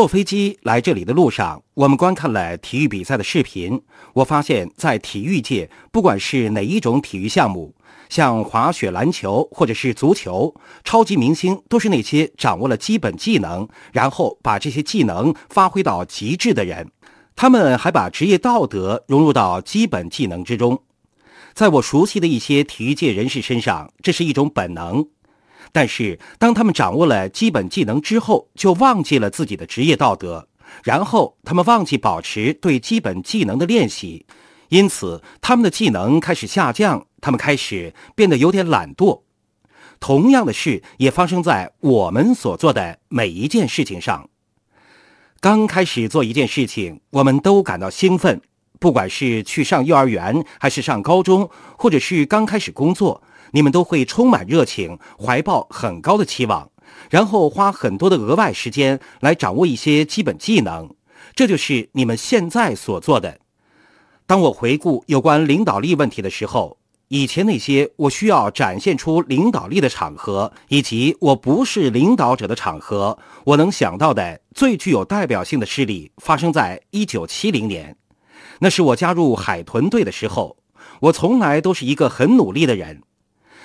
坐飞机来这里的路上，我们观看了体育比赛的视频。我发现，在体育界，不管是哪一种体育项目，像滑雪、篮球或者是足球，超级明星都是那些掌握了基本技能，然后把这些技能发挥到极致的人。他们还把职业道德融入到基本技能之中。在我熟悉的一些体育界人士身上，这是一种本能。但是，当他们掌握了基本技能之后，就忘记了自己的职业道德，然后他们忘记保持对基本技能的练习，因此他们的技能开始下降，他们开始变得有点懒惰。同样的事也发生在我们所做的每一件事情上。刚开始做一件事情，我们都感到兴奋，不管是去上幼儿园，还是上高中，或者是刚开始工作。你们都会充满热情，怀抱很高的期望，然后花很多的额外时间来掌握一些基本技能。这就是你们现在所做的。当我回顾有关领导力问题的时候，以前那些我需要展现出领导力的场合，以及我不是领导者的场合，我能想到的最具有代表性的事例发生在一九七零年，那是我加入海豚队的时候。我从来都是一个很努力的人。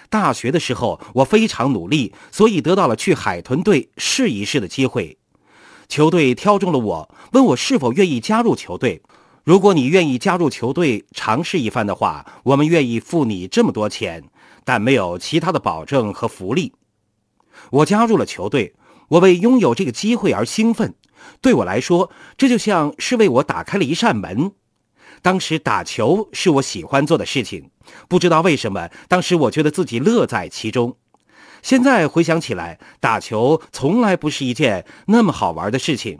大学的时候，我非常努力，所以得到了去海豚队试一试的机会。球队挑中了我，问我是否愿意加入球队。如果你愿意加入球队尝试一番的话，我们愿意付你这么多钱，但没有其他的保证和福利。我加入了球队，我为拥有这个机会而兴奋。对我来说，这就像是为我打开了一扇门。当时打球是我喜欢做的事情，不知道为什么，当时我觉得自己乐在其中。现在回想起来，打球从来不是一件那么好玩的事情，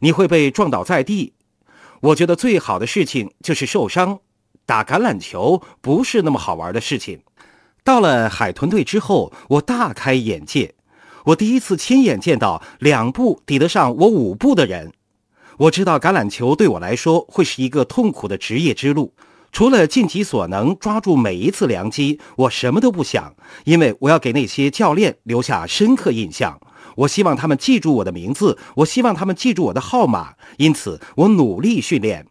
你会被撞倒在地。我觉得最好的事情就是受伤。打橄榄球不是那么好玩的事情。到了海豚队之后，我大开眼界，我第一次亲眼见到两步抵得上我五步的人。我知道橄榄球对我来说会是一个痛苦的职业之路，除了尽己所能抓住每一次良机，我什么都不想，因为我要给那些教练留下深刻印象。我希望他们记住我的名字，我希望他们记住我的号码，因此我努力训练。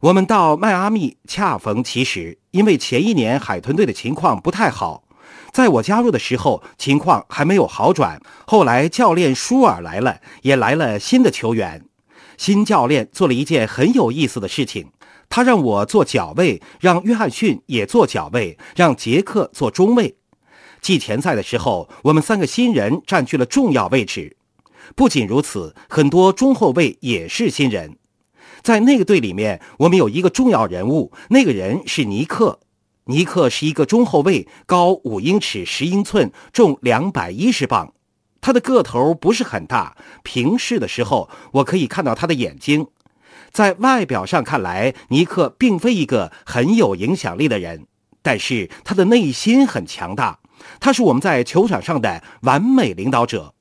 我们到迈阿密恰逢其时，因为前一年海豚队的情况不太好，在我加入的时候情况还没有好转。后来教练舒尔来了，也来了新的球员。新教练做了一件很有意思的事情，他让我做脚位，让约翰逊也做脚位，让杰克做中卫。季前赛的时候，我们三个新人占据了重要位置。不仅如此，很多中后卫也是新人。在那个队里面，我们有一个重要人物，那个人是尼克。尼克是一个中后卫，高五英尺十英寸，重两百一十磅。他的个头不是很大，平视的时候我可以看到他的眼睛。在外表上看来，尼克并非一个很有影响力的人，但是他的内心很强大。他是我们在球场上的完美领导者。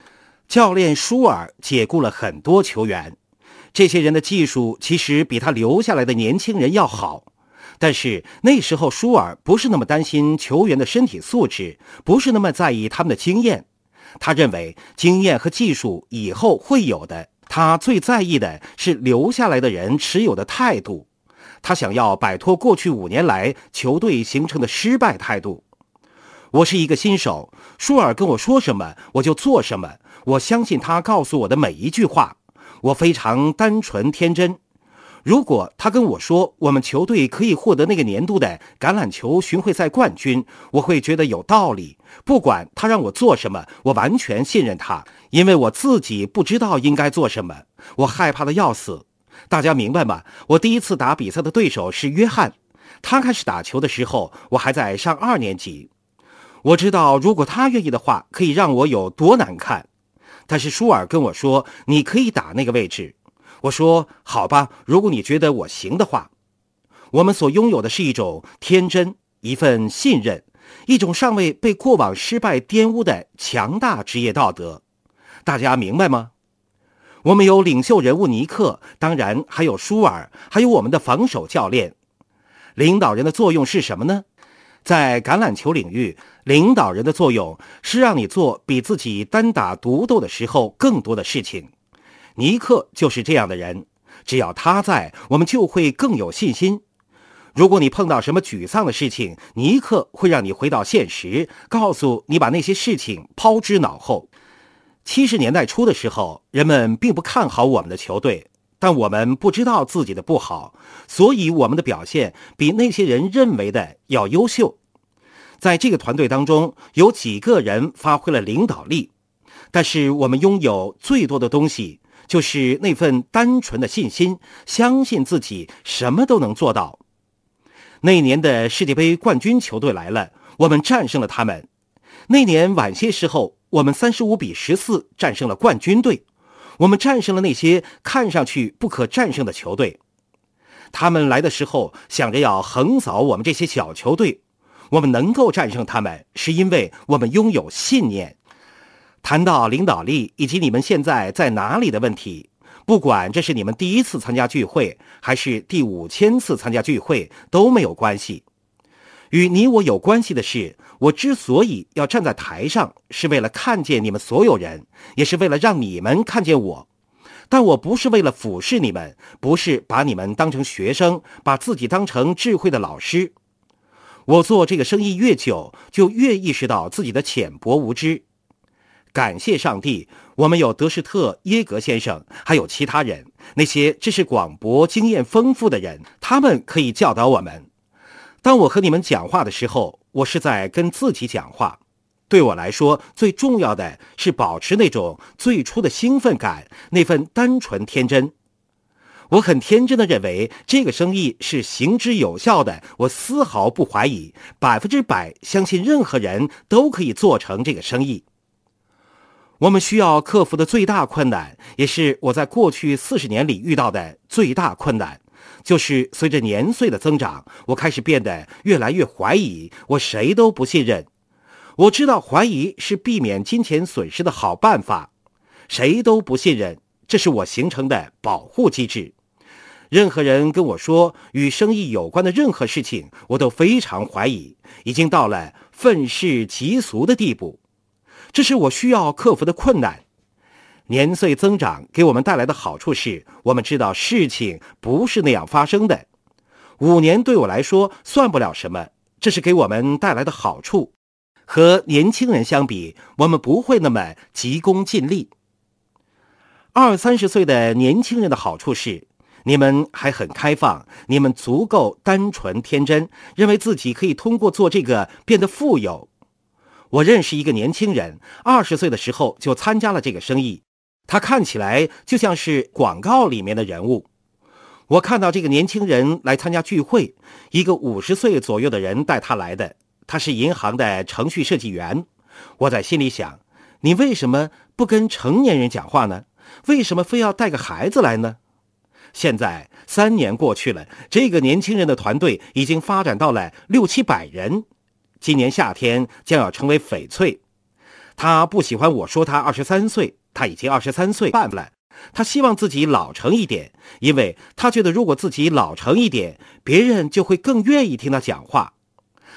教练舒尔解雇了很多球员，这些人的技术其实比他留下来的年轻人要好，但是那时候舒尔不是那么担心球员的身体素质，不是那么在意他们的经验。他认为经验和技术以后会有的，他最在意的是留下来的人持有的态度。他想要摆脱过去五年来球队形成的失败态度。我是一个新手，舒尔跟我说什么我就做什么，我相信他告诉我的每一句话。我非常单纯天真。如果他跟我说我们球队可以获得那个年度的橄榄球巡回赛冠军，我会觉得有道理。不管他让我做什么，我完全信任他，因为我自己不知道应该做什么，我害怕的要死。大家明白吗？我第一次打比赛的对手是约翰，他开始打球的时候，我还在上二年级。我知道如果他愿意的话，可以让我有多难看。但是舒尔跟我说，你可以打那个位置。我说好吧，如果你觉得我行的话，我们所拥有的是一种天真，一份信任，一种尚未被过往失败玷污的强大职业道德。大家明白吗？我们有领袖人物尼克，当然还有舒尔，还有我们的防守教练。领导人的作用是什么呢？在橄榄球领域，领导人的作用是让你做比自己单打独斗的时候更多的事情。尼克就是这样的人，只要他在，我们就会更有信心。如果你碰到什么沮丧的事情，尼克会让你回到现实，告诉你把那些事情抛之脑后。七十年代初的时候，人们并不看好我们的球队，但我们不知道自己的不好，所以我们的表现比那些人认为的要优秀。在这个团队当中，有几个人发挥了领导力，但是我们拥有最多的东西，就是那份单纯的信心，相信自己什么都能做到。那年的世界杯冠军球队来了，我们战胜了他们。那年晚些时候，我们三十五比十四战胜了冠军队。我们战胜了那些看上去不可战胜的球队。他们来的时候想着要横扫我们这些小球队。我们能够战胜他们，是因为我们拥有信念。谈到领导力以及你们现在在哪里的问题。不管这是你们第一次参加聚会，还是第五千次参加聚会，都没有关系。与你我有关系的是，我之所以要站在台上，是为了看见你们所有人，也是为了让你们看见我。但我不是为了俯视你们，不是把你们当成学生，把自己当成智慧的老师。我做这个生意越久，就越意识到自己的浅薄无知。感谢上帝，我们有德士特·耶格先生，还有其他人，那些知识广博、经验丰富的人，他们可以教导我们。当我和你们讲话的时候，我是在跟自己讲话。对我来说，最重要的是保持那种最初的兴奋感，那份单纯天真。我很天真的认为这个生意是行之有效的，我丝毫不怀疑，百分之百相信任何人都可以做成这个生意。我们需要克服的最大困难，也是我在过去四十年里遇到的最大困难，就是随着年岁的增长，我开始变得越来越怀疑，我谁都不信任。我知道怀疑是避免金钱损失的好办法，谁都不信任，这是我形成的保护机制。任何人跟我说与生意有关的任何事情，我都非常怀疑，已经到了愤世嫉俗的地步。这是我需要克服的困难。年岁增长给我们带来的好处是，我们知道事情不是那样发生的。五年对我来说算不了什么，这是给我们带来的好处。和年轻人相比，我们不会那么急功近利。二三十岁的年轻人的好处是，你们还很开放，你们足够单纯天真，认为自己可以通过做这个变得富有。我认识一个年轻人，二十岁的时候就参加了这个生意。他看起来就像是广告里面的人物。我看到这个年轻人来参加聚会，一个五十岁左右的人带他来的。他是银行的程序设计员。我在心里想：你为什么不跟成年人讲话呢？为什么非要带个孩子来呢？现在三年过去了，这个年轻人的团队已经发展到了六七百人。今年夏天将要成为翡翠，他不喜欢我说他二十三岁，他已经二十三岁半了。他希望自己老成一点，因为他觉得如果自己老成一点，别人就会更愿意听他讲话。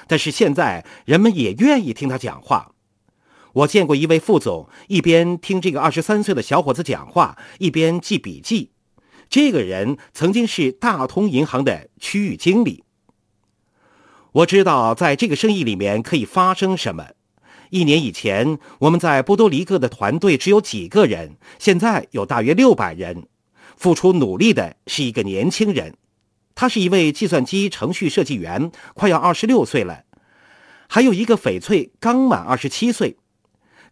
但是现在人们也愿意听他讲话。我见过一位副总，一边听这个二十三岁的小伙子讲话，一边记笔记。这个人曾经是大通银行的区域经理。我知道在这个生意里面可以发生什么。一年以前，我们在波多黎各的团队只有几个人，现在有大约六百人。付出努力的是一个年轻人，他是一位计算机程序设计员，快要二十六岁了。还有一个翡翠刚满二十七岁。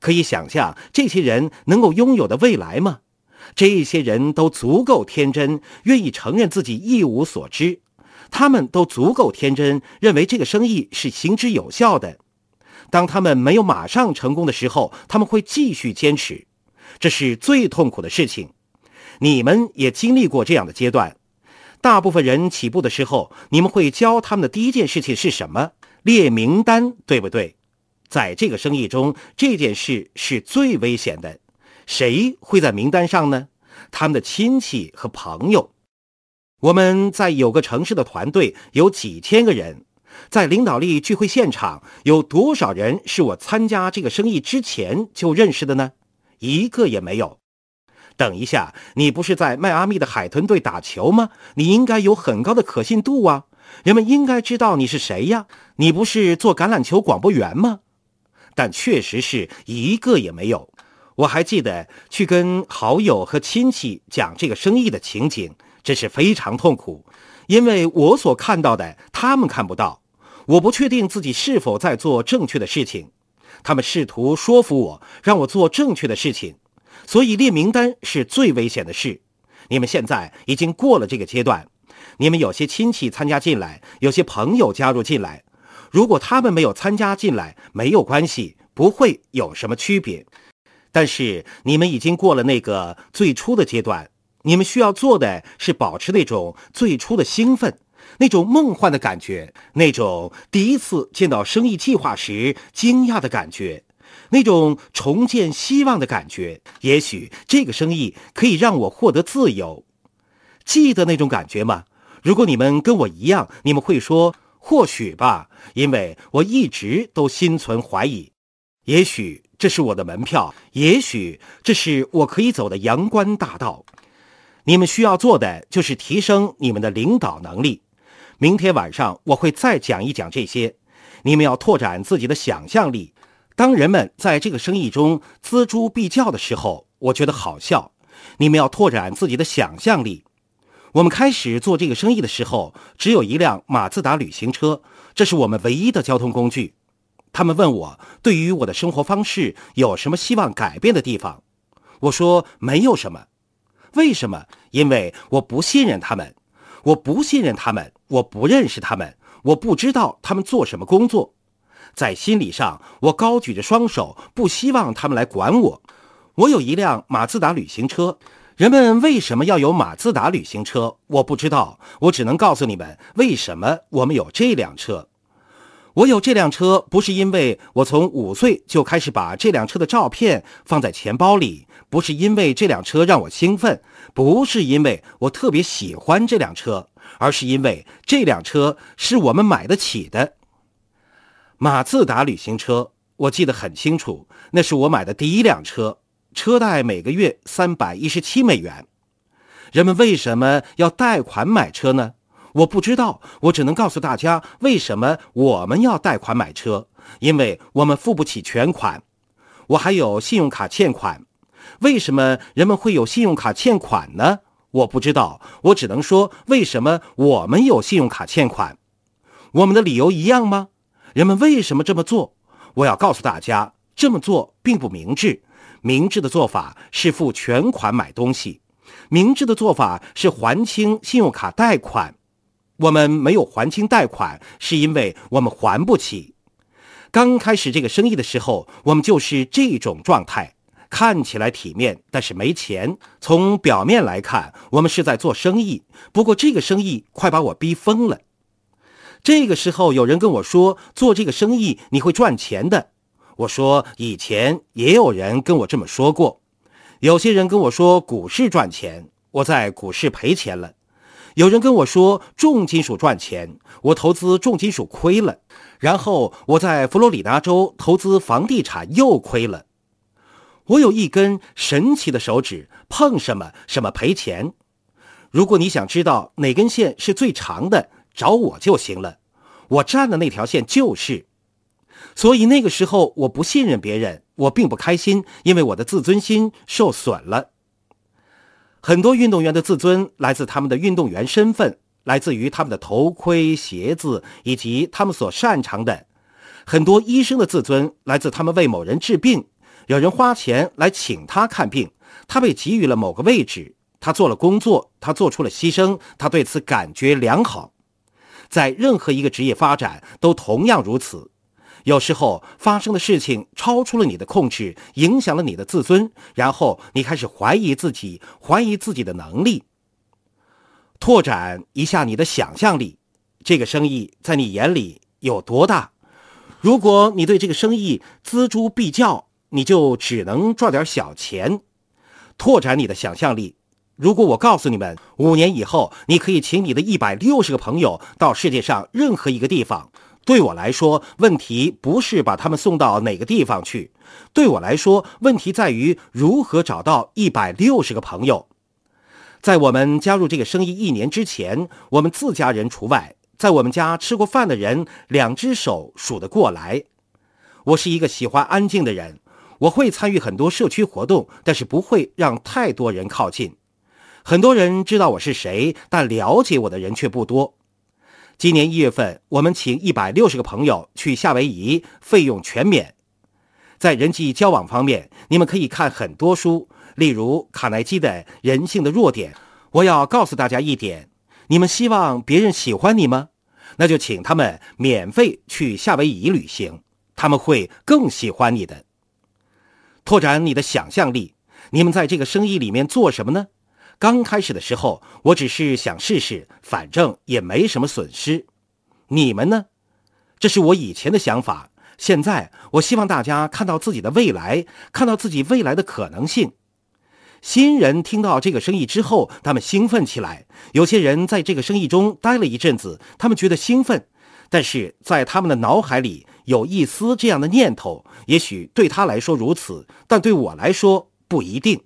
可以想象这些人能够拥有的未来吗？这些人都足够天真，愿意承认自己一无所知。他们都足够天真，认为这个生意是行之有效的。当他们没有马上成功的时候，他们会继续坚持。这是最痛苦的事情。你们也经历过这样的阶段。大部分人起步的时候，你们会教他们的第一件事情是什么？列名单，对不对？在这个生意中，这件事是最危险的。谁会在名单上呢？他们的亲戚和朋友。我们在有个城市的团队有几千个人，在领导力聚会现场有多少人是我参加这个生意之前就认识的呢？一个也没有。等一下，你不是在迈阿密的海豚队打球吗？你应该有很高的可信度啊，人们应该知道你是谁呀。你不是做橄榄球广播员吗？但确实是一个也没有。我还记得去跟好友和亲戚讲这个生意的情景，真是非常痛苦，因为我所看到的他们看不到。我不确定自己是否在做正确的事情，他们试图说服我，让我做正确的事情。所以列名单是最危险的事。你们现在已经过了这个阶段，你们有些亲戚参加进来，有些朋友加入进来。如果他们没有参加进来，没有关系，不会有什么区别。但是你们已经过了那个最初的阶段，你们需要做的是保持那种最初的兴奋，那种梦幻的感觉，那种第一次见到生意计划时惊讶的感觉，那种重建希望的感觉。也许这个生意可以让我获得自由。记得那种感觉吗？如果你们跟我一样，你们会说或许吧，因为我一直都心存怀疑。也许。这是我的门票，也许这是我可以走的阳关大道。你们需要做的就是提升你们的领导能力。明天晚上我会再讲一讲这些。你们要拓展自己的想象力。当人们在这个生意中锱铢必较的时候，我觉得好笑。你们要拓展自己的想象力。我们开始做这个生意的时候，只有一辆马自达旅行车，这是我们唯一的交通工具。他们问我对于我的生活方式有什么希望改变的地方，我说没有什么。为什么？因为我不信任他们，我不信任他们，我不认识他们，我不知道他们做什么工作。在心理上，我高举着双手，不希望他们来管我。我有一辆马自达旅行车。人们为什么要有马自达旅行车？我不知道。我只能告诉你们，为什么我们有这辆车。我有这辆车，不是因为我从五岁就开始把这辆车的照片放在钱包里，不是因为这辆车让我兴奋，不是因为我特别喜欢这辆车，而是因为这辆车是我们买得起的。马自达旅行车，我记得很清楚，那是我买的第一辆车，车贷每个月三百一十七美元。人们为什么要贷款买车呢？我不知道，我只能告诉大家为什么我们要贷款买车，因为我们付不起全款。我还有信用卡欠款，为什么人们会有信用卡欠款呢？我不知道，我只能说为什么我们有信用卡欠款。我们的理由一样吗？人们为什么这么做？我要告诉大家，这么做并不明智。明智的做法是付全款买东西，明智的做法是还清信用卡贷款。我们没有还清贷款，是因为我们还不起。刚开始这个生意的时候，我们就是这种状态，看起来体面，但是没钱。从表面来看，我们是在做生意，不过这个生意快把我逼疯了。这个时候，有人跟我说：“做这个生意你会赚钱的。”我说：“以前也有人跟我这么说过。”有些人跟我说股市赚钱，我在股市赔钱了。有人跟我说重金属赚钱，我投资重金属亏了，然后我在佛罗里达州投资房地产又亏了。我有一根神奇的手指，碰什么什么赔钱。如果你想知道哪根线是最长的，找我就行了。我站的那条线就是。所以那个时候我不信任别人，我并不开心，因为我的自尊心受损了。很多运动员的自尊来自他们的运动员身份，来自于他们的头盔、鞋子以及他们所擅长的。很多医生的自尊来自他们为某人治病，有人花钱来请他看病，他被给予了某个位置，他做了工作，他做出了牺牲，他对此感觉良好。在任何一个职业发展都同样如此。有时候发生的事情超出了你的控制，影响了你的自尊，然后你开始怀疑自己，怀疑自己的能力。拓展一下你的想象力，这个生意在你眼里有多大？如果你对这个生意锱铢必较，你就只能赚点小钱。拓展你的想象力。如果我告诉你们，五年以后你可以请你的一百六十个朋友到世界上任何一个地方。对我来说，问题不是把他们送到哪个地方去，对我来说，问题在于如何找到一百六十个朋友。在我们加入这个生意一年之前，我们自家人除外，在我们家吃过饭的人，两只手数得过来。我是一个喜欢安静的人，我会参与很多社区活动，但是不会让太多人靠近。很多人知道我是谁，但了解我的人却不多。今年一月份，我们请一百六十个朋友去夏威夷，费用全免。在人际交往方面，你们可以看很多书，例如卡耐基的《人性的弱点》。我要告诉大家一点：你们希望别人喜欢你吗？那就请他们免费去夏威夷旅行，他们会更喜欢你的。拓展你的想象力。你们在这个生意里面做什么呢？刚开始的时候，我只是想试试，反正也没什么损失。你们呢？这是我以前的想法。现在，我希望大家看到自己的未来，看到自己未来的可能性。新人听到这个生意之后，他们兴奋起来。有些人在这个生意中待了一阵子，他们觉得兴奋，但是在他们的脑海里有一丝这样的念头。也许对他来说如此，但对我来说不一定。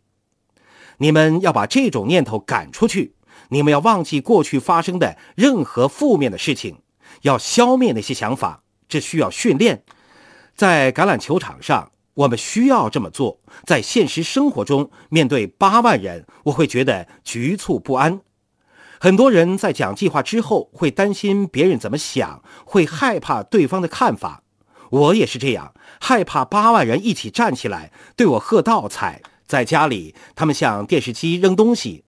你们要把这种念头赶出去，你们要忘记过去发生的任何负面的事情，要消灭那些想法。这需要训练，在橄榄球场上，我们需要这么做。在现实生活中，面对八万人，我会觉得局促不安。很多人在讲计划之后，会担心别人怎么想，会害怕对方的看法。我也是这样，害怕八万人一起站起来对我喝倒彩。在家里，他们向电视机扔东西。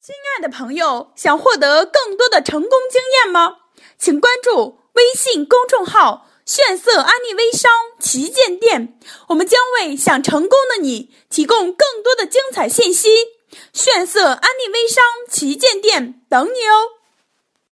亲爱的朋友，想获得更多的成功经验吗？请关注微信公众号“炫色安利微商旗舰店”，我们将为想成功的你提供更多的精彩信息。炫色安利微商旗舰店等你哦。